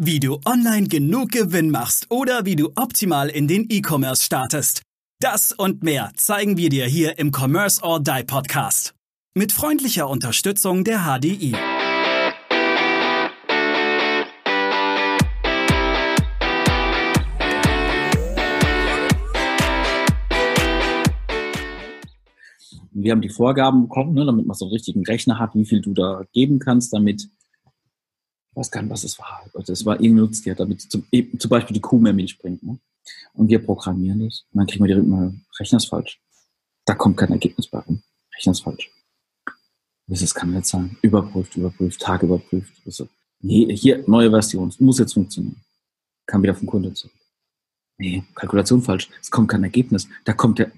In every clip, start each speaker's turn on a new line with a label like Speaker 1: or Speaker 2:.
Speaker 1: Wie du online genug Gewinn machst oder wie du optimal in den E-Commerce startest. Das und mehr zeigen wir dir hier im Commerce or Die Podcast. Mit freundlicher Unterstützung der HDI.
Speaker 2: Wir haben die Vorgaben bekommen, ne, damit man so einen richtigen Rechner hat, wie viel du da geben kannst, damit weiß gar nicht, was es war. Also es war irgendwie nutzt ja, damit zum, zum Beispiel die Kuh mehr Milch bringt. Ne? Und wir programmieren das. Und dann kriegen wir direkt mal, Rechner ist falsch. Da kommt kein Ergebnis bei rum. Rechner ist falsch. Das kann nicht sein. Überprüft, überprüft, Tag überprüft. Also, nee, hier, neue Version. Muss jetzt funktionieren. Kam wieder vom Kunde zurück. Nee, Kalkulation falsch. Es kommt kein Ergebnis. Da kommt der,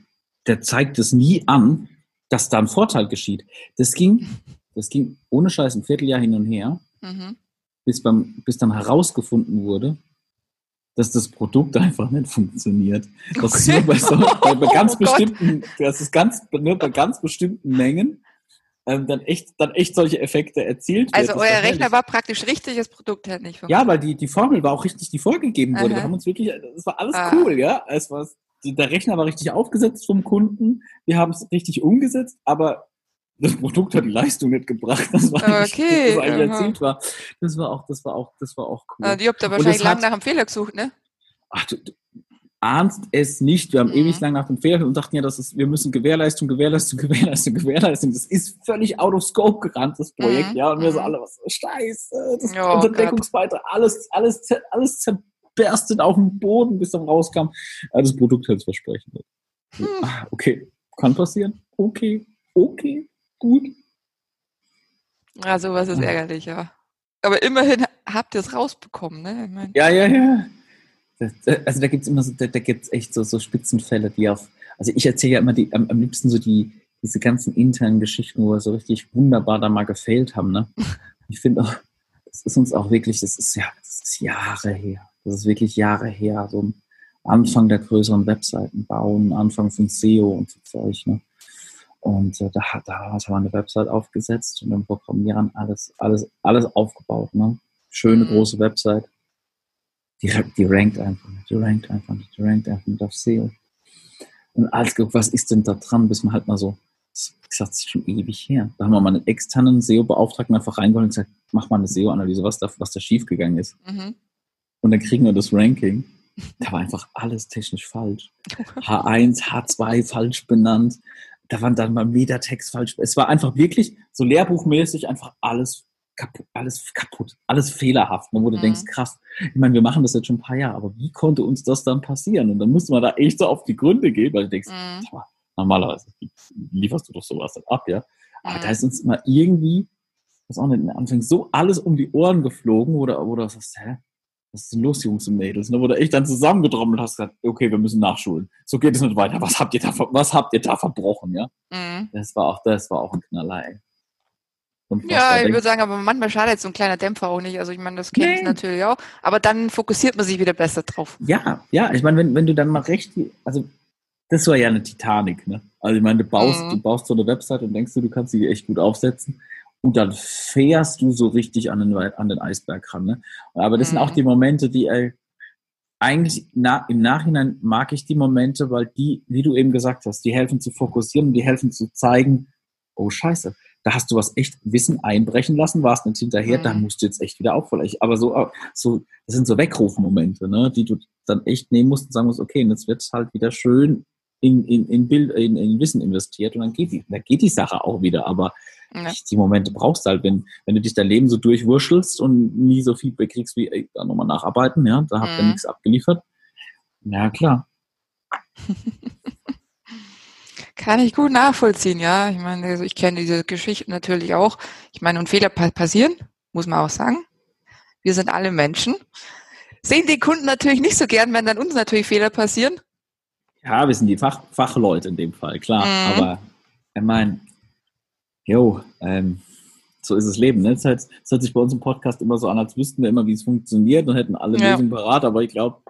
Speaker 2: der zeigt es nie an, dass da ein Vorteil geschieht. Das ging, das ging ohne Scheiß ein Vierteljahr hin und her. Mhm bis, beim, bis dann herausgefunden wurde, dass das Produkt einfach nicht funktioniert. Das okay. ist nur bei, so, bei, bei ganz oh bestimmten, das ist ganz, nur bei ganz bestimmten Mengen ähm, dann echt, dann echt solche Effekte erzielt
Speaker 3: werden. Also euer Rechner war praktisch richtig, das Produkt hat nicht
Speaker 2: funktioniert. Ja, weil die, die Formel war auch richtig, die vorgegeben wurde. Aha. Wir haben uns wirklich, das war alles ah. cool, ja. Es war, der Rechner war richtig aufgesetzt vom Kunden. Wir haben es richtig umgesetzt, aber das Produkt hat die Leistung nicht gebracht, das war okay, eigentlich erzählt war. Das war auch, das war auch, das war auch cool.
Speaker 3: Also, ihr habt da wahrscheinlich lange nach einem Fehler gesucht, ne?
Speaker 2: Ach, du, du ahnst es nicht. Wir haben mhm. ewig lang nach dem Fehler und dachten ja, das ist, wir müssen Gewährleistung, Gewährleistung, Gewährleistung, Gewährleistung. Das ist völlig out of scope gerannt, das Projekt, mhm. ja. Und wir so mhm. alle, was, scheiße, das oh, Unterdeckungsbeitrag, alles, alles, alles zerberstet auf dem Boden, bis dann rauskam. Also das Produkt hält es versprechen. Hm. Ah, okay, kann passieren. Okay, okay gut.
Speaker 3: Ja, sowas ist ärgerlich, ja. Aber immerhin habt ihr es rausbekommen, ne? Ich
Speaker 2: mein, ja, ja, ja. also da gibt es immer so, da, da gibt es echt so, so Spitzenfälle, die auf, also ich erzähle ja immer die, am, am liebsten so die, diese ganzen internen Geschichten, wo wir so richtig wunderbar da mal gefailt haben, ne? Ich finde auch, das ist uns auch wirklich, das ist ja, das ist Jahre her. Das ist wirklich Jahre her. So Anfang der größeren Webseiten bauen, Anfang von SEO und so Zeug, ne? Und äh, da, da haben wir eine Website aufgesetzt und dann Programmieren alles, alles, alles aufgebaut. Ne? Schöne mhm. große Website. Die, die rankt einfach nicht, die rankt einfach nicht, die rankt einfach nicht auf SEO. Und alles geguckt, was ist denn da dran, bis man halt mal so, das gesagt, das ist schon ewig her. Da haben wir mal einen externen SEO-Beauftragten einfach reingeholt und gesagt, mach mal eine SEO-Analyse, was da, was da schiefgegangen ist. Mhm. Und dann kriegen wir das Ranking. Da war einfach alles technisch falsch. H1, H2 falsch benannt da waren dann mal Metatext falsch. Es war einfach wirklich so lehrbuchmäßig einfach alles kaputt, alles kaputt, alles fehlerhaft. Wo du mhm. denkst, krass, ich meine, wir machen das jetzt schon ein paar Jahre, aber wie konnte uns das dann passieren? Und dann musste man da echt so auf die Gründe gehen, weil du denkst, mhm. normalerweise lieferst du doch sowas dann ab, ja. Aber mhm. da ist uns immer irgendwie, was auch nicht, Anfang so alles um die Ohren geflogen oder, oder was ist, hä? Was ist denn los, Jungs und Mädels? Ne, wo du echt dann zusammengetrommelt hast, gesagt, okay, wir müssen nachschulen. So geht es nicht weiter. Was habt ihr da, was habt ihr da verbrochen, ja? Mhm. Das war auch, das war auch ein Knaller, ey.
Speaker 3: Ja, ich würde sagen, aber manchmal schadet so ein kleiner Dämpfer auch nicht. Also ich meine, das kenne nee. ich natürlich auch. Aber dann fokussiert man sich wieder besser drauf.
Speaker 2: Ja, ja, ich meine, wenn, wenn du dann mal recht, also das war ja eine Titanic, ne? Also ich meine, du baust, mhm. du baust so eine Website und denkst du, du kannst sie echt gut aufsetzen. Und dann fährst du so richtig an den, an den Eisberg ran. Ne? Aber das mhm. sind auch mhm. die Momente, die äh, eigentlich na, im Nachhinein mag ich die Momente, weil die, wie du eben gesagt hast, die helfen zu fokussieren, die helfen zu zeigen, oh Scheiße, da hast du was echt Wissen einbrechen lassen, warst nicht hinterher, mhm. da musst du jetzt echt wieder aufholen. Aber so, so, das sind so Weckrufmomente, ne, die du dann echt nehmen musst und sagen musst, okay, jetzt wird halt wieder schön in, in, in, Bild, in, in Wissen investiert und dann geht die, dann geht die Sache auch wieder. Aber ja. die Momente brauchst du halt, wenn, wenn du dich dein Leben so durchwurschelst und nie so Feedback kriegst wie, ey, da nochmal nacharbeiten, ja, da habt ihr mhm. nichts abgeliefert. Ja, klar.
Speaker 3: Kann ich gut nachvollziehen, ja. Ich meine, also ich kenne diese Geschichte natürlich auch. Ich meine, und Fehler passieren, muss man auch sagen. Wir sind alle Menschen. Sehen die Kunden natürlich nicht so gern, wenn dann uns natürlich Fehler passieren.
Speaker 2: Ja, wir sind die Fach, Fachleute in dem Fall, klar. Mhm. Aber ich meine, jo, ähm, so ist das Leben. Ne? Es, hört, hört sich bei uns im Podcast immer so an, als wüssten wir immer, wie es funktioniert und hätten alle ja. Lösungen parat. Aber ich glaube,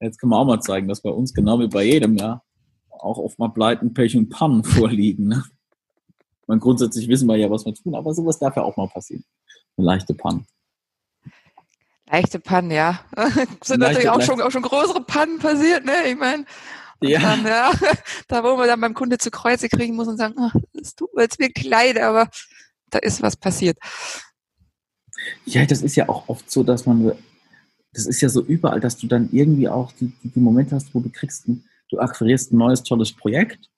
Speaker 2: jetzt können wir auch mal zeigen, dass bei uns genau wie bei jedem ja auch oft mal Pleiten, Pech und Pannen vorliegen. Ne? Man grundsätzlich wissen wir ja, was wir tun, aber sowas darf ja auch mal passieren. Eine leichte Panne.
Speaker 3: Leichte Pannen, ja. sind natürlich auch schon, auch schon größere Pannen passiert, ne? Ich meine, ja. Dann, ja, da wo man dann beim Kunde zu Kreuze kriegen muss und sagen, ach, das tut mir jetzt wirklich leid, aber da ist was passiert.
Speaker 2: Ja, das ist ja auch oft so, dass man, das ist ja so überall, dass du dann irgendwie auch die, die, die Momente hast, wo du kriegst, du akquirierst ein neues, tolles Projekt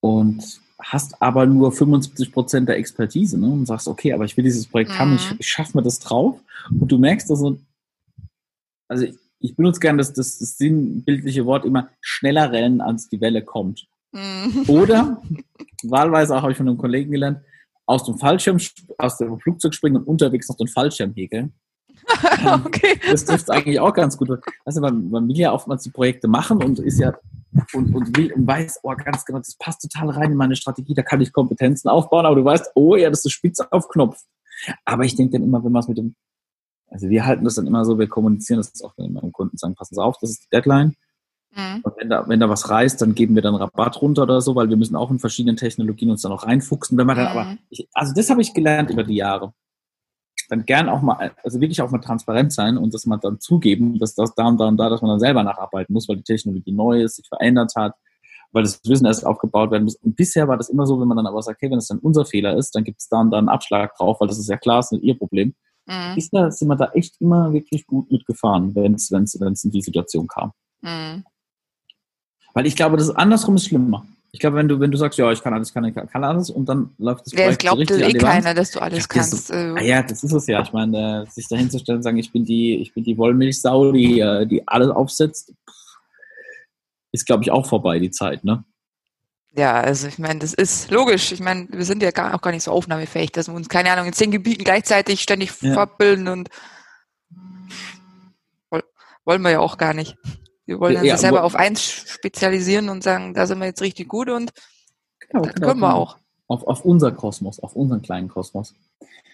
Speaker 2: und hast aber nur 75 Prozent der Expertise ne? und sagst, okay, aber ich will dieses Projekt mhm. haben, ich, ich schaffe mir das drauf und du merkst, dass so, also ich, benutze gerne das, das, das sinnbildliche Wort immer schneller rennen, als die Welle kommt. Mhm. Oder, wahlweise auch habe ich von einem Kollegen gelernt, aus dem Fallschirm, aus dem Flugzeug springen und unterwegs noch den Fallschirm häkeln. okay. Das trifft eigentlich auch ganz gut. Also man, man will ja oftmals die Projekte machen und ist ja und, und will und weiß, oh, ganz genau, das passt total rein in meine Strategie, da kann ich Kompetenzen aufbauen, aber du weißt, oh ja, das ist spitze auf Knopf. Aber ich denke dann immer, wenn man es mit dem, also wir halten das dann immer so, wir kommunizieren das auch mit meinem Kunden, sagen, passen Sie auf, das ist die Deadline. Mhm. Und wenn da, wenn da was reißt, dann geben wir dann Rabatt runter oder so, weil wir müssen auch in verschiedenen Technologien uns dann auch reinfuchsen. Wenn man dann mhm. aber, ich, also das habe ich gelernt über die Jahre. Dann gern auch mal, also wirklich auch mal transparent sein und das mal dann zugeben, dass das da und da und da, dass man dann selber nacharbeiten muss, weil die Technologie neu ist, sich verändert hat, weil das Wissen erst aufgebaut werden muss. Und bisher war das immer so, wenn man dann aber sagt, okay, wenn es dann unser Fehler ist, dann gibt es da und da einen Abschlag drauf, weil das ist ja klar, das ist nicht ihr Problem. Mhm. Bisher sind wir da echt immer wirklich gut mitgefahren, wenn es in die Situation kam. Mhm. Weil ich glaube, das ist andersrum ist schlimmer. Ich glaube, wenn du, wenn du sagst, ja, ich kann alles, kann, kann alles und dann läuft
Speaker 3: das Projekt ja, es glaubt so eh keiner, dass du alles kannst.
Speaker 2: So, äh. ah ja, das ist es ja. Ich meine, äh, sich dahin zu stellen und sagen, ich bin die, ich bin die Wollmilchsau, die, äh, die alles aufsetzt, ist, glaube ich, auch vorbei, die Zeit, ne?
Speaker 3: Ja, also ich meine, das ist logisch. Ich meine, wir sind ja gar, auch gar nicht so aufnahmefähig, dass wir uns, keine Ahnung, in zehn Gebieten gleichzeitig ständig ja. fortbilden und wollen wir ja auch gar nicht. Wir wollen uns ja, selber auf eins spezialisieren und sagen, da sind wir jetzt richtig gut und genau, das genau, können wir genau. auch.
Speaker 2: Auf, auf unser Kosmos, auf unseren kleinen Kosmos.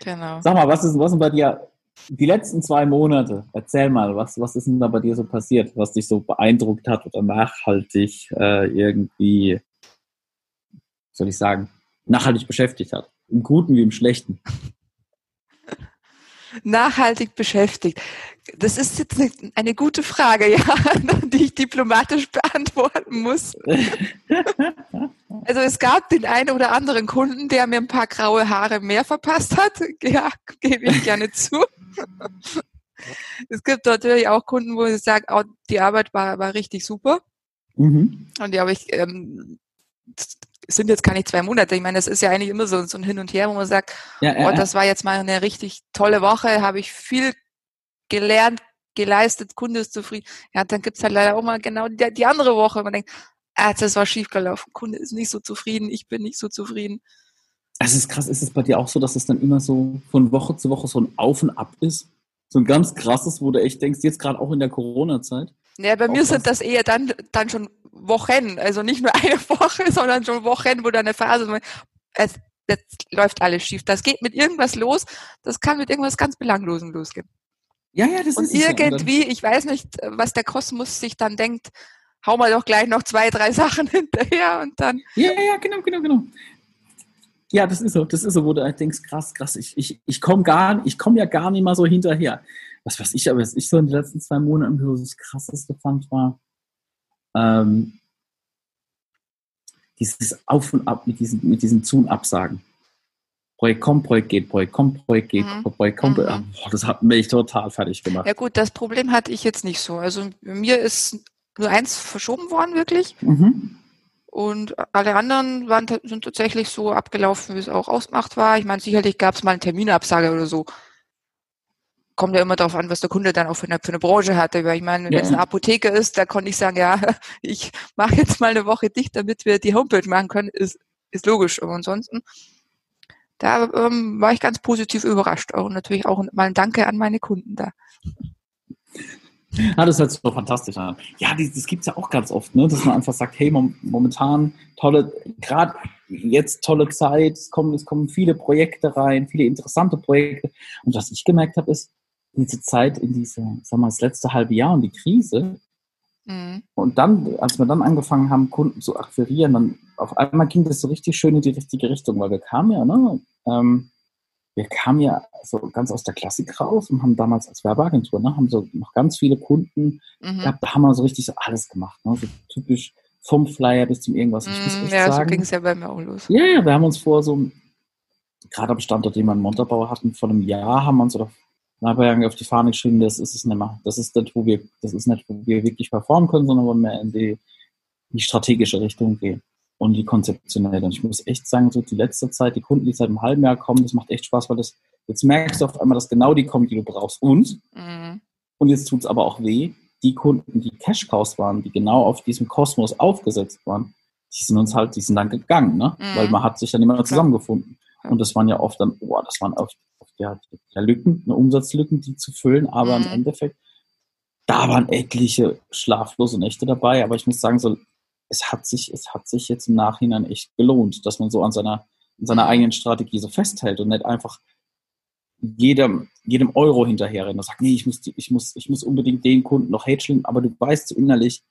Speaker 2: Genau. Sag mal, was ist, was ist bei dir die letzten zwei Monate? Erzähl mal, was, was ist denn da bei dir so passiert, was dich so beeindruckt hat oder nachhaltig äh, irgendwie, soll ich sagen, nachhaltig beschäftigt hat? Im Guten wie im Schlechten
Speaker 3: nachhaltig beschäftigt? Das ist jetzt eine gute Frage, ja, die ich diplomatisch beantworten muss. Also es gab den einen oder anderen Kunden, der mir ein paar graue Haare mehr verpasst hat. Ja, gebe ich gerne zu. Es gibt natürlich auch Kunden, wo ich sage, oh, die Arbeit war, war richtig super. Mhm. Und die habe ich ähm, sind jetzt gar nicht zwei Monate. Ich meine, das ist ja eigentlich immer so, so ein Hin und Her, wo man sagt, ja, ja, oh, das war jetzt mal eine richtig tolle Woche, habe ich viel gelernt, geleistet, Kunde ist zufrieden. Ja, dann gibt's halt leider auch mal genau die, die andere Woche. Man denkt, ah, das war schiefgelaufen, Kunde ist nicht so zufrieden, ich bin nicht so zufrieden.
Speaker 2: Es ist krass, ist es bei dir auch so, dass es dann immer so von Woche zu Woche so ein Auf und Ab ist? So ein ganz krasses, wo du echt denkst, jetzt gerade auch in der Corona-Zeit.
Speaker 3: Ja, bei mir sind das eher dann, dann schon Wochen, also nicht nur eine Woche, sondern schon Wochen, wo da eine Phase, es, jetzt läuft alles schief. Das geht mit irgendwas los, das kann mit irgendwas ganz Belanglosem losgehen. Ja, ja, das und ist irgendwie, ich weiß nicht, was der Kosmos sich dann denkt, hau mal doch gleich noch zwei, drei Sachen hinterher und dann.
Speaker 2: Ja, ja, genau, genau, genau. Ja, das ist so, das ist so, wo du halt denkst, krass, krass, ich, ich, ich komme gar, ich komme ja gar nicht mal so hinterher. Was weiß ich, aber was ich so in den letzten zwei Monaten so das krasseste fand, war, ähm, dieses Auf und Ab mit diesen, mit diesen Zu- und Absagen. Projekt kommt, Projekt geht, Projekt kommt, Projekt geht, mhm. Projekt kommt. Mhm. Boah, das hat mich total fertig gemacht.
Speaker 3: Ja gut, das Problem hatte ich jetzt nicht so. Also mir ist nur eins verschoben worden, wirklich. Mhm. Und alle anderen waren, sind tatsächlich so abgelaufen, wie es auch ausgemacht war. Ich meine, sicherlich gab es mal eine Terminabsage oder so kommt ja immer darauf an, was der Kunde dann auch für eine, für eine Branche hatte. Weil ich meine, wenn ja. es eine Apotheker ist, da konnte ich sagen, ja, ich mache jetzt mal eine Woche dicht, damit wir die Homepage machen können, ist, ist logisch. Aber ansonsten, da ähm, war ich ganz positiv überrascht. Und natürlich auch mal ein Danke an meine Kunden da.
Speaker 2: Ja, das hört sich so fantastisch an. Ja, das, das gibt es ja auch ganz oft, ne? dass man einfach sagt, hey, momentan tolle, gerade jetzt tolle Zeit, es kommen, es kommen viele Projekte rein, viele interessante Projekte. Und was ich gemerkt habe, ist, diese Zeit in diese, sag mal, das letzte halbe Jahr und die Krise. Mhm. Und dann, als wir dann angefangen haben, Kunden zu akquirieren, dann auf einmal ging das so richtig schön in die richtige Richtung, weil wir kamen ja, ne? Ähm, wir kamen ja so ganz aus der Klassik raus und haben damals als Werbeagentur, ne, haben so noch ganz viele Kunden mhm. gehabt, da haben wir so richtig so alles gemacht, ne, so typisch vom Flyer bis zum irgendwas. Ich muss
Speaker 3: Mm,
Speaker 2: echt
Speaker 3: Ja, so
Speaker 2: sagen,
Speaker 3: ging es ja bei mir auch los.
Speaker 2: ja, ja, wir haben uns vor so, gerade am Standort, den wir in Montabaur hatten, vor einem Jahr haben wir uns oder Nachbarjahren auf die Fahne geschrieben, das ist es nicht mehr. Das ist nicht, wo wir, das ist nicht, wo wir wirklich performen können, sondern wo wir in die, die strategische Richtung gehen und die konzeptionelle. Und ich muss echt sagen, so die letzte Zeit, die Kunden, die seit einem halben Jahr kommen, das macht echt Spaß, weil das, jetzt merkst du auf einmal, dass genau die kommen, die du brauchst. Und,
Speaker 3: Mhm.
Speaker 2: und jetzt tut's aber auch weh, die Kunden, die Cash-Cows waren, die genau auf diesem Kosmos aufgesetzt waren, die sind uns halt, die sind dann gegangen, ne?
Speaker 3: Mhm.
Speaker 2: Weil man hat sich dann immer zusammengefunden. Und das waren ja oft dann, boah, das waren oft ja, ja Lücken, eine Umsatzlücken, die zu füllen, aber
Speaker 3: Mhm.
Speaker 2: im Endeffekt, da waren etliche schlaflose Nächte dabei, aber ich muss sagen, so, es hat sich, es hat sich jetzt im Nachhinein echt gelohnt, dass man so an seiner, an seiner
Speaker 3: Mhm.
Speaker 2: eigenen Strategie so festhält und nicht einfach jedem, jedem Euro hinterher rennt und sagt, nee, ich muss, ich muss, ich muss unbedingt den Kunden noch hätscheln, aber du weißt so innerlich,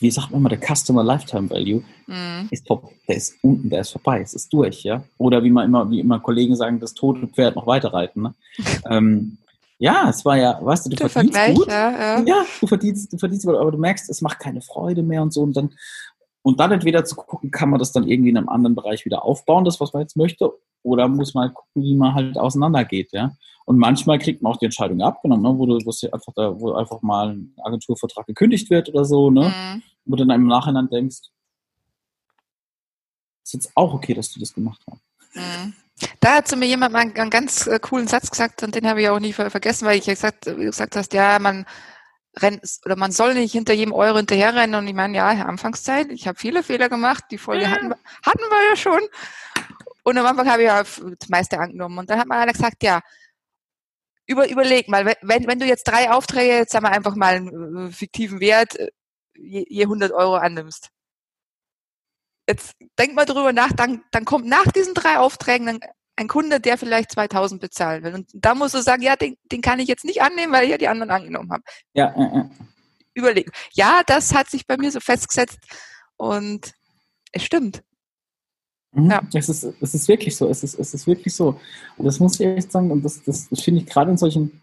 Speaker 2: wie sagt man mal, der Customer Lifetime Value
Speaker 3: Mhm.
Speaker 2: ist top, der ist unten, der ist vorbei, es ist durch, ja. Oder wie man immer, wie immer Kollegen sagen, das tote Pferd noch weiter reiten. Ne? ähm, ja, es war ja, weißt du, du
Speaker 3: Der
Speaker 2: verdienst
Speaker 3: Vergleich,
Speaker 2: gut,
Speaker 3: ja, ja.
Speaker 2: ja, du verdienst, du verdienst, gut, aber du merkst, es macht keine Freude mehr und so und dann und dann entweder zu gucken, kann man das dann irgendwie in einem anderen Bereich wieder aufbauen, das was man jetzt möchte, oder muss man halt gucken, wie man halt auseinandergeht, ja. Und manchmal kriegt man auch die Entscheidung abgenommen, ne, wo du, einfach da, wo einfach mal ein Agenturvertrag gekündigt wird oder so, ne,
Speaker 3: Mhm.
Speaker 2: wo du dann im Nachhinein denkst, ist jetzt auch okay, dass du das gemacht hast.
Speaker 3: Mhm. Da hat zu mir jemand mal einen, ganz äh, coolen Satz gesagt und den habe ich auch nie ver vergessen, weil ich ja gesagt, wie du gesagt hast, ja, man rennt oder man soll nicht hinter jedem Euro hinterherrennen und ich meine, ja, Anfangszeit, ich habe viele Fehler gemacht, die Folge
Speaker 2: Ja.
Speaker 3: hatten, wir- hatten wir ja schon und am Anfang habe ich ja f- das meiste angenommen und dann hat mal einer gesagt, ja, über, überleg mal, wenn- wenn, du jetzt drei Aufträge, jetzt sagen wir einfach mal einen äh, fiktiven Wert, äh, je, je 100 Euro annimmst. Jetzt denk mal drüber nach, dann, dann kommt nach diesen drei Aufträgen dann ein Kunde, der vielleicht 2000 bezahlen will. Und da musst du sagen, ja, den, den kann ich jetzt nicht annehmen, weil ich ja die anderen angenommen habe.
Speaker 2: Ja, äh, äh.
Speaker 3: Überleg. Ja, das hat sich bei mir so festgesetzt und es stimmt.
Speaker 2: Mhm.
Speaker 3: Ja.
Speaker 2: Es, ist, es ist wirklich so, es ist, es ist wirklich so. Und das muss ich echt sagen, und das, das finde ich gerade in solchen,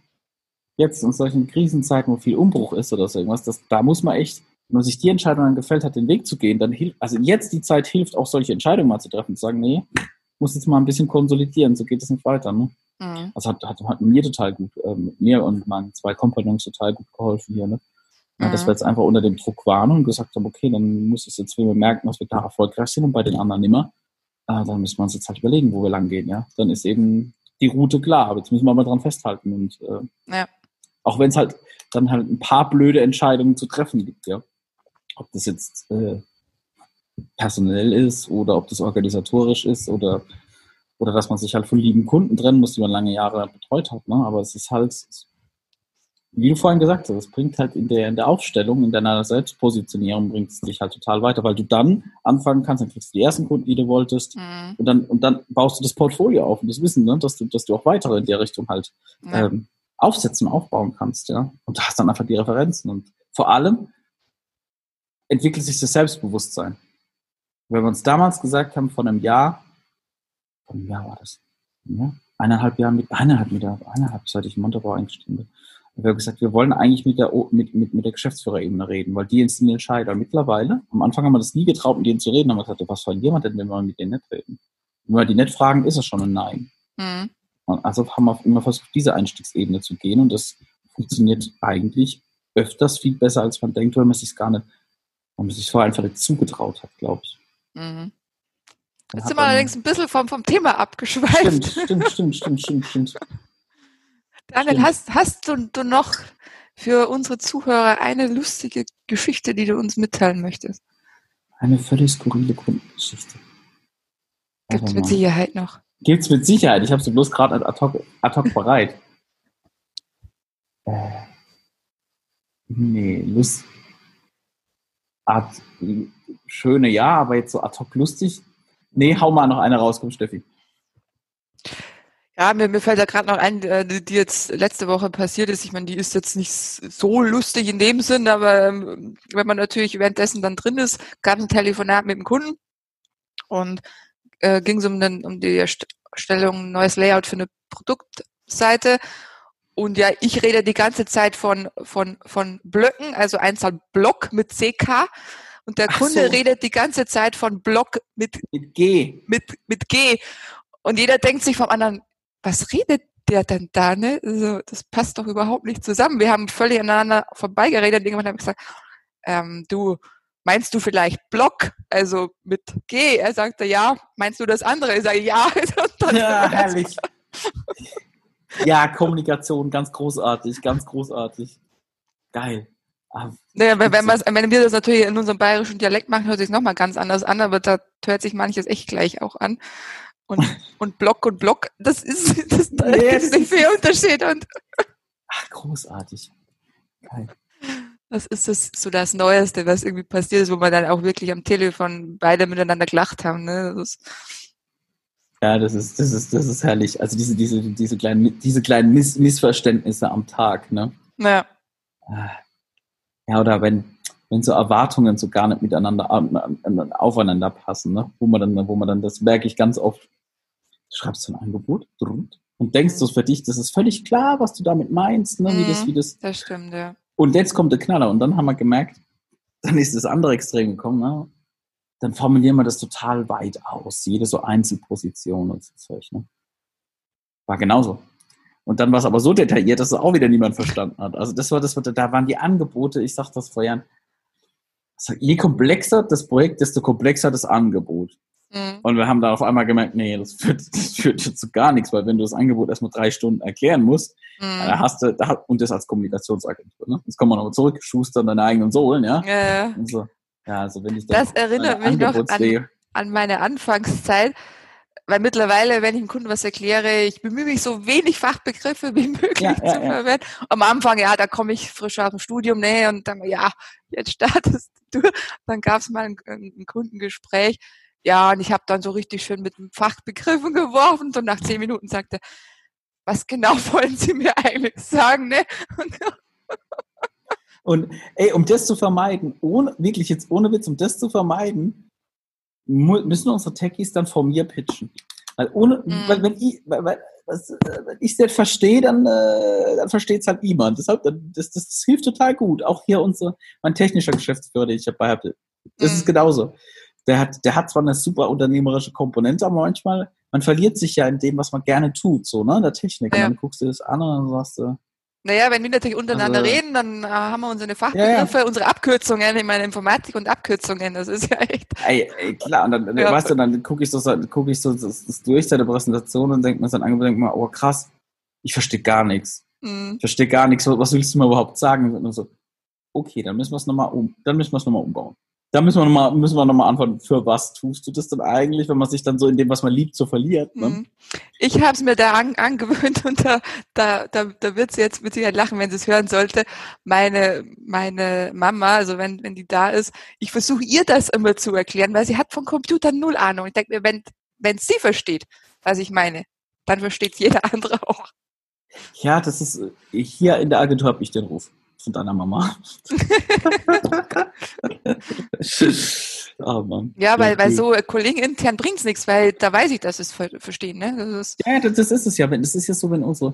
Speaker 2: jetzt in solchen Krisenzeiten, wo viel Umbruch ist oder so irgendwas, das, da muss man echt, wenn man sich die Entscheidung dann gefällt hat, den Weg zu gehen, dann hilft, also jetzt die Zeit hilft, auch solche Entscheidungen mal zu treffen, zu sagen, nee, muss jetzt mal ein bisschen konsolidieren, so geht es nicht weiter. Ne?
Speaker 3: Mhm.
Speaker 2: Also hat, hat, hat mir total gut, äh, mit mir und meinen zwei Kompagnons total gut geholfen hier, ne? Ja, dass
Speaker 3: Mhm.
Speaker 2: wir jetzt einfach unter dem Druck waren und gesagt haben, okay, dann muss es jetzt, wenn wir merken, dass wir da erfolgreich sind und bei den anderen nimmer, äh, dann müssen wir uns jetzt halt überlegen, wo wir lang gehen, ja. Dann ist eben die Route klar, aber jetzt müssen wir mal dran festhalten und äh,
Speaker 3: Ja.
Speaker 2: auch wenn es halt dann halt ein paar blöde Entscheidungen zu treffen gibt, ja. Ob das jetzt äh, personell ist oder ob das organisatorisch ist oder oder dass man sich halt von lieben Kunden trennen muss, die man lange Jahre betreut hat. Ne? Aber es ist halt, wie du vorhin gesagt hast, es bringt halt in der, in der Aufstellung, in deiner Selbstpositionierung bringt es dich halt total weiter, weil du dann anfangen kannst, dann kriegst du die ersten Kunden, die du wolltest,
Speaker 3: Mhm.
Speaker 2: und dann, und dann baust du das Portfolio auf und das Wissen, ne? dass, du, dass du auch weitere in der Richtung halt
Speaker 3: Ja.
Speaker 2: ähm, aufsetzen, aufbauen kannst, ja. Und du hast dann einfach die Referenzen. Und vor allem entwickelt sich das Selbstbewusstsein. Wenn wir uns damals gesagt haben, vor einem Jahr, vor einem Jahr war das, ja, eineinhalb Jahre mit, eineinhalb mit der, eineinhalb, seit ich in Montabaur eingestiegen bin. Wir haben gesagt, wir wollen eigentlich mit der, mit, mit, mit der Geschäftsführerebene reden, weil die sind die Entscheider. Mittlerweile, am Anfang haben wir das nie getraut, mit denen zu reden, haben wir gesagt, was verlieren wir denn, wenn wir mit denen nicht reden? Wenn wir die nicht fragen, ist es schon ein Nein.
Speaker 3: Mhm.
Speaker 2: Also haben wir immer versucht, diese Einstiegsebene zu gehen und das funktioniert eigentlich öfters viel besser, als man denkt, weil man sich gar nicht, weil man sich vorher einfach nicht zugetraut hat, glaube ich.
Speaker 3: Mhm. Jetzt sind wir allerdings ein bisschen vom, vom Thema abgeschweift.
Speaker 2: Stimmt, stimmt, stimmt, stimmt, stimmt, stimmt.
Speaker 3: Daniel, hast, hast du, du noch für unsere Zuhörer eine lustige Geschichte, die du uns mitteilen möchtest?
Speaker 2: Eine völlig skurrile Kundengeschichte.
Speaker 3: Gibt es mit. Sicherheit noch.
Speaker 2: Gibt's mit Sicherheit. Ich habe sie bloß gerade ad hoc, ad hoc bereit. Äh, nee, Lust. Ad, schöne ja, aber jetzt so ad hoc lustig. Nee, hau mal noch eine raus, komm, Steffi.
Speaker 3: Ja, mir, mir fällt da gerade noch ein, äh, die, jetzt letzte Woche passiert ist. Ich meine, die ist jetzt nicht so lustig in dem Sinn, aber ähm, wenn man natürlich währenddessen dann drin ist, gab es ein Telefonat mit dem Kunden und äh, ging es um, den, um die Erst- Erstellung, neues Layout für eine Produktseite. Und ja, ich rede die ganze Zeit von, von, von Blöcken, also Einzahl Block mit CK. Und der
Speaker 2: Ach
Speaker 3: Kunde
Speaker 2: so.
Speaker 3: redet die ganze Zeit von Block mit,
Speaker 2: Mit G.
Speaker 3: mit, mit G. Und jeder denkt sich vom anderen, was redet der denn da, ne? Also, das passt doch überhaupt nicht zusammen. Wir haben völlig aneinander vorbeigeredet irgendwann habe ich gesagt, ähm, du, meinst du vielleicht Block, also mit G? Er sagte, ja. Meinst du das andere? Ich sage, ja.
Speaker 2: Ja, herrlich. Ja, Kommunikation, ganz großartig, ganz großartig. Geil. Ah,
Speaker 3: Naja, wenn, wenn, wenn wir das natürlich in unserem bayerischen Dialekt machen, hört sich nochmal ganz anders an, aber da hört sich manches echt gleich auch an. Und, und Block und Block, das ist, das, da
Speaker 2: Nee,
Speaker 3: gibt es nicht viel Unterschied. Und
Speaker 2: Ach, großartig. Geil.
Speaker 3: das ist das, so das Neueste, was irgendwie passiert ist, wo wir dann auch wirklich am Telefon beide miteinander gelacht haben. Ne? Das
Speaker 2: Ja, das ist, das ist, das ist herrlich. Also diese, diese, diese kleinen, diese kleinen Miss Missverständnisse am Tag, ne?
Speaker 3: naja,
Speaker 2: Ah. Ja, oder wenn, wenn so Erwartungen so gar nicht miteinander an- an- aufeinander passen, ne? Wo man dann, wo man dann, das merke ich ganz oft, schreibst so ein Angebot und denkst du für dich, das ist völlig klar, was du damit meinst, ne? Wie das,
Speaker 3: Mhm.
Speaker 2: wie das.
Speaker 3: das stimmt, ja.
Speaker 2: Und jetzt kommt der Knaller und dann haben wir gemerkt, dann ist das andere Extrem gekommen, ne? Dann formulieren wir das total weit aus, jede so Einzelposition und so Zeug, ne? War genauso. Und dann war es aber so detailliert, dass es auch wieder niemand verstanden hat. Also das war das, da waren die Angebote, ich sag das vor Jahren, also je komplexer das Projekt, desto komplexer das Angebot.
Speaker 3: Mhm.
Speaker 2: Und wir haben da auf einmal gemerkt, nee, das führt, das führt zu gar nichts, weil wenn du das Angebot erstmal drei Stunden erklären musst, da
Speaker 3: Mhm.
Speaker 2: hast du, da, und das als Kommunikationsagentur, ne? Jetzt kommen wir nochmal zurück, schustern deine eigenen Sohlen, ja?
Speaker 3: Ja,
Speaker 2: Und so. Ja, also wenn ich
Speaker 3: Das erinnert mich noch an- an meine Anfangszeit, weil mittlerweile, wenn ich einem Kunden was erkläre, ich bemühe mich so wenig Fachbegriffe wie möglich
Speaker 2: Ja, ja,
Speaker 3: zu
Speaker 2: ja.
Speaker 3: verwenden. Am Anfang, ja, da komme ich frisch aus dem Studium, ne, und dann, ja, jetzt startest du. Dann gab es mal ein, ein Kundengespräch. Ja, und ich habe dann so richtig schön mit den Fachbegriffen geworfen und nach zehn Minuten sagte, was genau wollen Sie mir eigentlich sagen, ne? Und,
Speaker 2: ey, um das zu vermeiden, ohne, wirklich jetzt ohne Witz, um das zu vermeiden, müssen unsere Techies dann vor mir pitchen. Weil ohne,
Speaker 3: Mhm.
Speaker 2: weil, wenn ich, weil, weil, das, äh, wenn ich es nicht verstehe, dann, äh, dann versteht es halt niemand. Deshalb, das, das, das hilft total gut. Auch hier unser, mein technischer Geschäftsführer, den ich dabei habe, das ist
Speaker 3: Mhm.
Speaker 2: genauso. Der hat, der hat zwar eine super unternehmerische Komponente, aber manchmal, man verliert sich ja in dem, was man gerne tut, so, ne, in der Technik. Und
Speaker 3: Ja.
Speaker 2: dann guckst du das an und dann sagst du,
Speaker 3: Naja, wenn wir natürlich untereinander
Speaker 2: Also-
Speaker 3: reden, dann äh, haben wir unsere Fachbegriffe, unsere Abkürzungen, ich meine Informatik und Abkürzungen, das ist ja echt.
Speaker 2: Ey, ey, klar, und dann,
Speaker 3: Ja.
Speaker 2: weißt du, dann gucke ich so, gucke ich so das, das durch, seine Präsentation und denke mir so, denke mir, oh krass, ich verstehe gar nichts.
Speaker 3: Hm.
Speaker 2: Ich verstehe gar nichts, was willst du mir überhaupt sagen? Und dann so, okay, dann müssen wir es nochmal um, dann müssen wir es nochmal umbauen. Dann müssen wir nochmal, müssen wir nochmal antworten, für was tust du das denn eigentlich, wenn man sich dann so in dem, was man liebt, so verliert, ne?
Speaker 3: Hm. Ich habe es mir da an, angewöhnt und da, da, da, da wird sie jetzt mit Sicherheit lachen, wenn sie es hören sollte. Meine, meine Mama, also wenn, wenn die da ist, ich versuche ihr das immer zu erklären, weil sie hat von Computern null Ahnung. Ich denke mir, wenn, wenn sie versteht, was ich meine, dann versteht jeder andere auch.
Speaker 2: Ja, das ist, hier in der Agentur habe ich den Ruf von deiner Mama. oh Mann.
Speaker 3: Ja, weil, weil so äh, Kollegen intern bringt's nichts, weil da weiß ich, dass sie es ver verstehen. Ne? Das ist,
Speaker 2: Ja, das, das ist es ja. Wenn, das ist ja so, wenn unsere.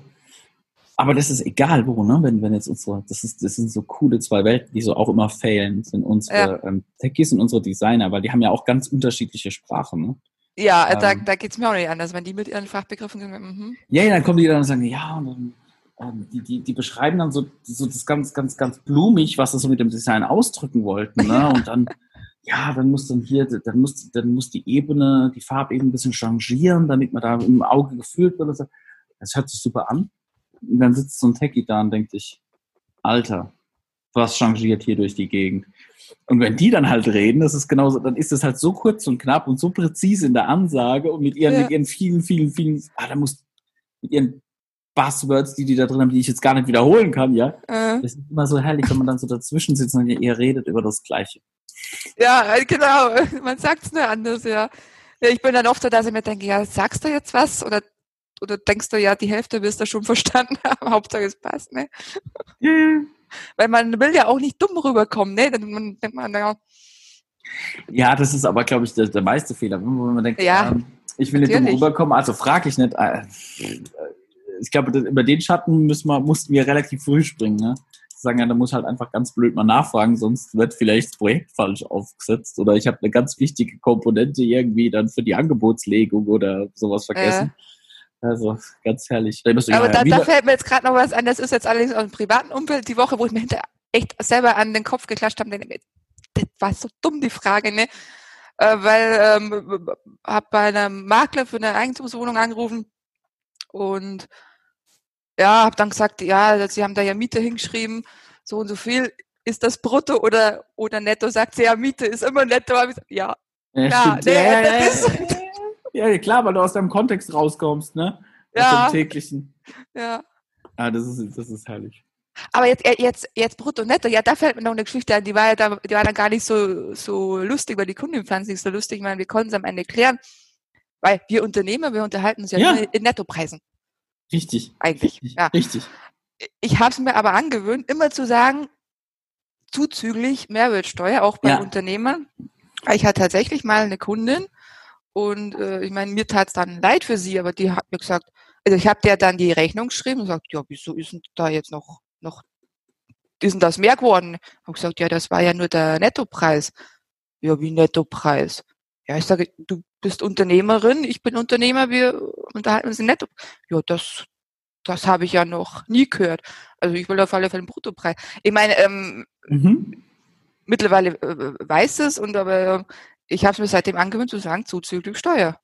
Speaker 2: Aber das ist egal wo, ne? Wenn, wenn jetzt unsere, das ist, das sind so coole zwei Welten, die so auch immer failen, sind unsere ähm, Techies und unsere Designer, weil die haben ja auch ganz unterschiedliche Sprachen, ne?
Speaker 3: ja, äh, da,
Speaker 2: Ähm.
Speaker 3: da geht's mir auch nicht anders, wenn die mit ihren Fachbegriffen sind. Mhm.
Speaker 2: Ja, ja, dann kommen die dann und sagen, ja, und dann, ähm, die, die, die beschreiben dann so, so das ganz, ganz, ganz blumig, was sie so mit dem Design ausdrücken wollten, ne? Und dann, ja, dann muss dann hier, dann muss, dann muss die Ebene, die Farbebene ein bisschen changieren, damit man da im Auge gefühlt wird. so. Das hört sich super an. Und dann sitzt so ein Techie da und denkt sich, Alter, was changiert hier durch die Gegend? Und wenn die dann halt reden, das ist genauso, dann ist es halt so kurz und knapp und so präzise in der Ansage und mit ihren,
Speaker 3: Ja.
Speaker 2: mit ihren vielen, vielen, vielen, ah, da muss, mit ihren Buzzwords, die die da drin haben, die ich jetzt gar nicht wiederholen kann, ja.
Speaker 3: Äh,
Speaker 2: Das ist immer so herrlich, wenn man dann so dazwischen sitzt und ihr redet über das Gleiche.
Speaker 3: ja, äh, genau. Man sagt's nur anders, ja. ja. Ich bin dann oft so, dass ich mir denke, ja, sagst du jetzt was? Oder, oder denkst du, ja, die Hälfte wirst du schon verstanden haben. Hauptsache es passt, ne? Weil man will ja auch nicht dumm rüberkommen, ne? Dann man, denkt man, ja,
Speaker 2: Ja, das ist aber, glaube ich, der, der meiste Fehler. Wenn man denkt,
Speaker 3: Ja.
Speaker 2: ähm, Ich will nicht dumm
Speaker 3: Natürlich.
Speaker 2: rüberkommen, also frage ich nicht. äh, Ich glaube, über den Schatten müssen wir, mussten wir relativ früh springen. Ne? Sagen ja, da muss halt einfach ganz blöd mal nachfragen, sonst wird vielleicht das Projekt falsch aufgesetzt oder ich habe eine ganz wichtige Komponente irgendwie dann für die Angebotslegung oder sowas vergessen. Also ganz herrlich. Da
Speaker 3: Aber da, da fällt mir jetzt gerade noch was an, das ist jetzt allerdings aus dem privaten Umfeld die Woche, wo ich mir hinterher echt selber an den Kopf geklatscht habe, das war so dumm, die Frage, ne? Äh, weil ähm, habe bei einem Makler für eine Eigentumswohnung angerufen und ja, habe dann gesagt, ja, sie haben da ja Miete hingeschrieben, so und so viel. Ist das brutto oder, oder netto? Sagt sie, ja, Miete ist immer netto. Ich ja,
Speaker 2: Ja, stimmt.
Speaker 3: nee,
Speaker 2: ja, ja, ja, klar, weil du aus deinem Kontext rauskommst, ne? Aus
Speaker 3: Ja.
Speaker 2: dem täglichen.
Speaker 3: ja.
Speaker 2: Ah, das ist, das ist herrlich.
Speaker 3: Aber jetzt, äh, jetzt, jetzt brutto netto, ja, da fällt mir noch eine Geschichte ein, die war ja da, die war dann gar nicht so, so lustig, weil die Kundin fand es nicht so lustig. Ich meine, wir konnten es am Ende klären, weil wir Unternehmer, wir unterhalten uns ja,
Speaker 2: Ja.
Speaker 3: in Nettopreisen,
Speaker 2: Richtig.
Speaker 3: eigentlich.
Speaker 2: Richtig.
Speaker 3: Ja.
Speaker 2: Richtig.
Speaker 3: Ich habe es mir aber angewöhnt, immer zu sagen, zuzüglich Mehrwertsteuer, auch bei
Speaker 2: Ja.
Speaker 3: Unternehmern. Ich hatte tatsächlich mal eine Kundin und äh, ich meine, mir tat es dann leid für sie, aber die hat mir gesagt, also ich habe der dann die Rechnung geschrieben und gesagt, ja, wieso ist denn da jetzt noch, noch, ist denn das mehr geworden? Hab gesagt, ja, das war ja nur der Nettopreis. Ja, wie Nettopreis? Ja, ich sage, du bist Unternehmerin, ich bin Unternehmer, wir unterhalten uns in Netto. Ja, das, das habe ich ja noch nie gehört. Also ich will auf alle Fälle einen Bruttopreis. Ich meine, ähm,
Speaker 2: Mhm.
Speaker 3: mittlerweile äh, weiß es und aber äh, ich habe es mir seitdem angewöhnt zu sagen, zuzüglich Steuer.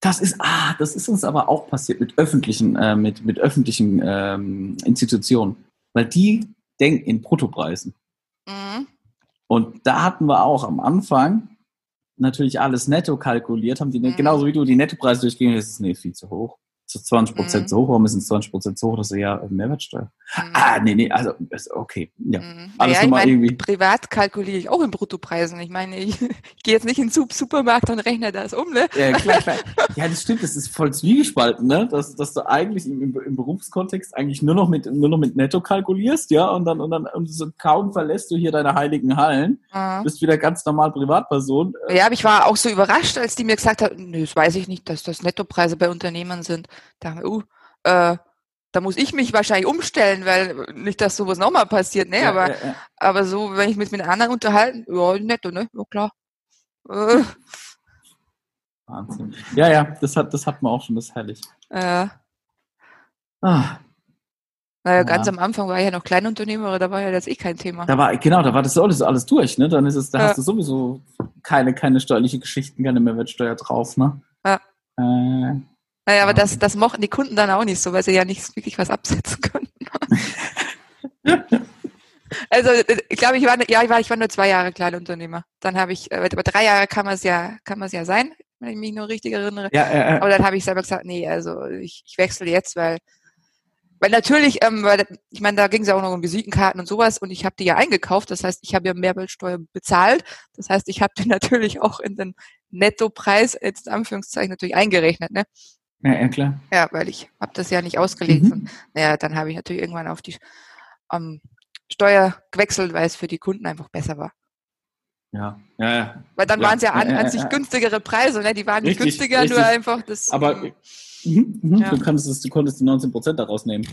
Speaker 2: Das ist, ah, das ist uns aber auch passiert mit öffentlichen, äh, mit, mit öffentlichen ähm, Institutionen. Weil die denken in Bruttopreisen.
Speaker 3: Mhm.
Speaker 2: Und da hatten wir auch am Anfang natürlich alles netto kalkuliert, haben die
Speaker 3: Mhm.
Speaker 2: genauso wie du die Nettopreise durchgehen, das ist nee, viel zu hoch. Ist 20 Prozent
Speaker 3: Mhm.
Speaker 2: zu hoch, warum ist es 20 Prozent zu hoch? Das ist ja Mehrwertsteuer.
Speaker 3: Mhm.
Speaker 2: Ah, nee, nee, also, ist okay. Ja.
Speaker 3: Mhm.
Speaker 2: Alles
Speaker 3: ich
Speaker 2: nochmal irgendwie.
Speaker 3: privat kalkuliere ich auch in Bruttopreisen. Ich meine, ich, ich gehe jetzt nicht in den Sup- Supermarkt und rechne das um, ne?
Speaker 2: Ja, klar, klar. Ja, das stimmt, das ist voll zwiegespalten, ne? Dass, dass du eigentlich im, im, Berufskontext eigentlich nur noch mit nur noch mit Netto kalkulierst, ja, und dann und dann und so kaum verlässt du hier deine heiligen Hallen,
Speaker 3: Mhm.
Speaker 2: bist wieder ganz normal Privatperson. Äh,
Speaker 3: Ja, aber ich war auch so überrascht, als die mir gesagt hat, nö, das weiß ich nicht, dass das Nettopreise bei Unternehmern sind. Da, haben wir, uh, äh, da muss ich mich wahrscheinlich umstellen, weil nicht, dass sowas nochmal passiert, ne?
Speaker 2: ja,
Speaker 3: aber,
Speaker 2: ja, ja.
Speaker 3: aber so, wenn ich mich mit anderen unterhalten, ja, netto, ne? Ja, klar. Äh,
Speaker 2: Wahnsinn. Ja, ja, das hat das hat man auch schon, das ist herrlich.
Speaker 3: äh,
Speaker 2: Ah,
Speaker 3: naja,
Speaker 2: Ja.
Speaker 3: ganz am Anfang war ich ja noch Kleinunternehmer, da war ja das eh kein Thema.
Speaker 2: da war genau, da war das alles alles durch, ne? Dann ist es, da
Speaker 3: Ja.
Speaker 2: hast du sowieso keine keine steuerliche Geschichten, keine Mehrwertsteuer drauf, ne?
Speaker 3: Ja.
Speaker 2: Äh,
Speaker 3: Naja, aber das, das mochten die Kunden dann auch nicht so, weil sie ja nicht wirklich was absetzen konnten. also ich glaube, ich war ja, ich war, ich war nur zwei Jahre Kleinunternehmer. Dann habe ich, äh, aber drei Jahre kann man es ja, kann man es ja sein, wenn ich mich nur richtig erinnere.
Speaker 2: ja, äh,
Speaker 3: Aber dann habe ich selber gesagt, nee, also ich, ich wechsle jetzt, weil, weil natürlich, ähm, weil ich meine, da ging es ja auch noch um Visitenkarten und sowas und ich habe die ja eingekauft. Das heißt, ich habe ja Mehrwertsteuer bezahlt. Das heißt, ich habe die natürlich auch in den Nettopreis, jetzt in Anführungszeichen, natürlich eingerechnet, ne?
Speaker 2: Ja, ja, klar.
Speaker 3: Ja, weil ich habe das ja nicht ausgelegt.
Speaker 2: Mhm.
Speaker 3: Und, naja, dann habe ich natürlich irgendwann auf die ähm, Steuer gewechselt, weil es für die Kunden einfach besser war.
Speaker 2: Ja, ja, ja.
Speaker 3: Weil dann
Speaker 2: Ja,
Speaker 3: waren es ja an,
Speaker 2: ja,
Speaker 3: an sich günstigere Preise, ne? Die waren nicht
Speaker 2: Richtig,
Speaker 3: günstiger, nur
Speaker 2: richtig.
Speaker 3: einfach das.
Speaker 2: Aber
Speaker 3: ähm,
Speaker 2: mhm, mhm, du, konntest es, du konntest die 19% daraus nehmen.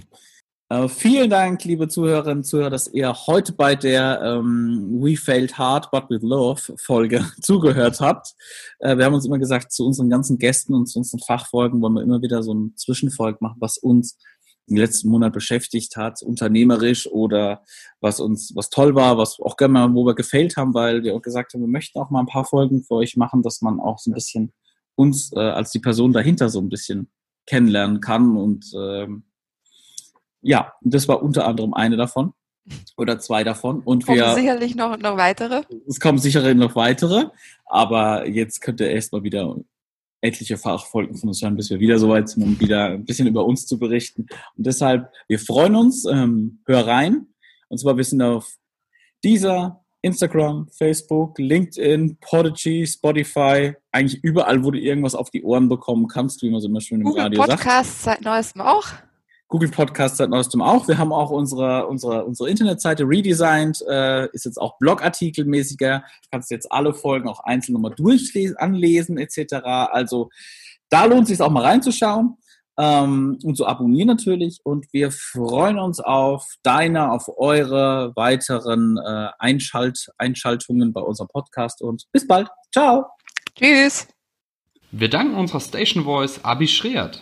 Speaker 2: Äh, vielen Dank, liebe Zuhörerinnen und Zuhörer, dass ihr heute bei der ähm, We Failed Hard But With Love Folge zugehört habt. Äh, wir haben uns immer gesagt, zu unseren ganzen Gästen und zu unseren Fachfolgen wollen wir immer wieder so ein Zwischenfolg machen, was uns im letzten Monat beschäftigt hat, unternehmerisch oder was uns, was toll war, was auch gerne mal, wo wir gefailt haben, weil wir auch gesagt haben, wir möchten auch mal ein paar Folgen für euch machen, dass man auch so ein bisschen uns äh, als die Person dahinter so ein bisschen kennenlernen kann und ähm, ja, und das war unter anderem eine davon oder zwei davon und
Speaker 3: kommen
Speaker 2: wir
Speaker 3: sicherlich noch, noch weitere.
Speaker 2: es kommen sicher noch weitere, aber jetzt könnt ihr erstmal wieder etliche Fachfolgen von uns hören, bis wir wieder soweit sind, um wieder ein bisschen über uns zu berichten. Und deshalb, wir freuen uns, ähm, hör rein. Und zwar, wir sind auf dieser, Instagram, Facebook, LinkedIn, Podigy, Spotify, eigentlich überall, wo du irgendwas auf die Ohren bekommen kannst, wie man so immer schön im
Speaker 3: Google
Speaker 2: Radio sagt.
Speaker 3: Podcast seit neuestem auch.
Speaker 2: Google Podcast seit neuestem auch. Wir haben auch unsere, unsere, unsere Internetseite redesigned, äh, ist jetzt auch Blogartikelmäßiger. Kannst jetzt alle Folgen auch einzeln nochmal durchlesen, anlesen etc. Also da lohnt es sich auch mal reinzuschauen ähm, und zu abonnieren natürlich. Und wir freuen uns auf deine, auf eure weiteren äh, Einschalt Einschaltungen bei unserem Podcast und bis bald. Ciao.
Speaker 3: Tschüss.
Speaker 4: Wir danken unserer Station Voice Abi Schreert.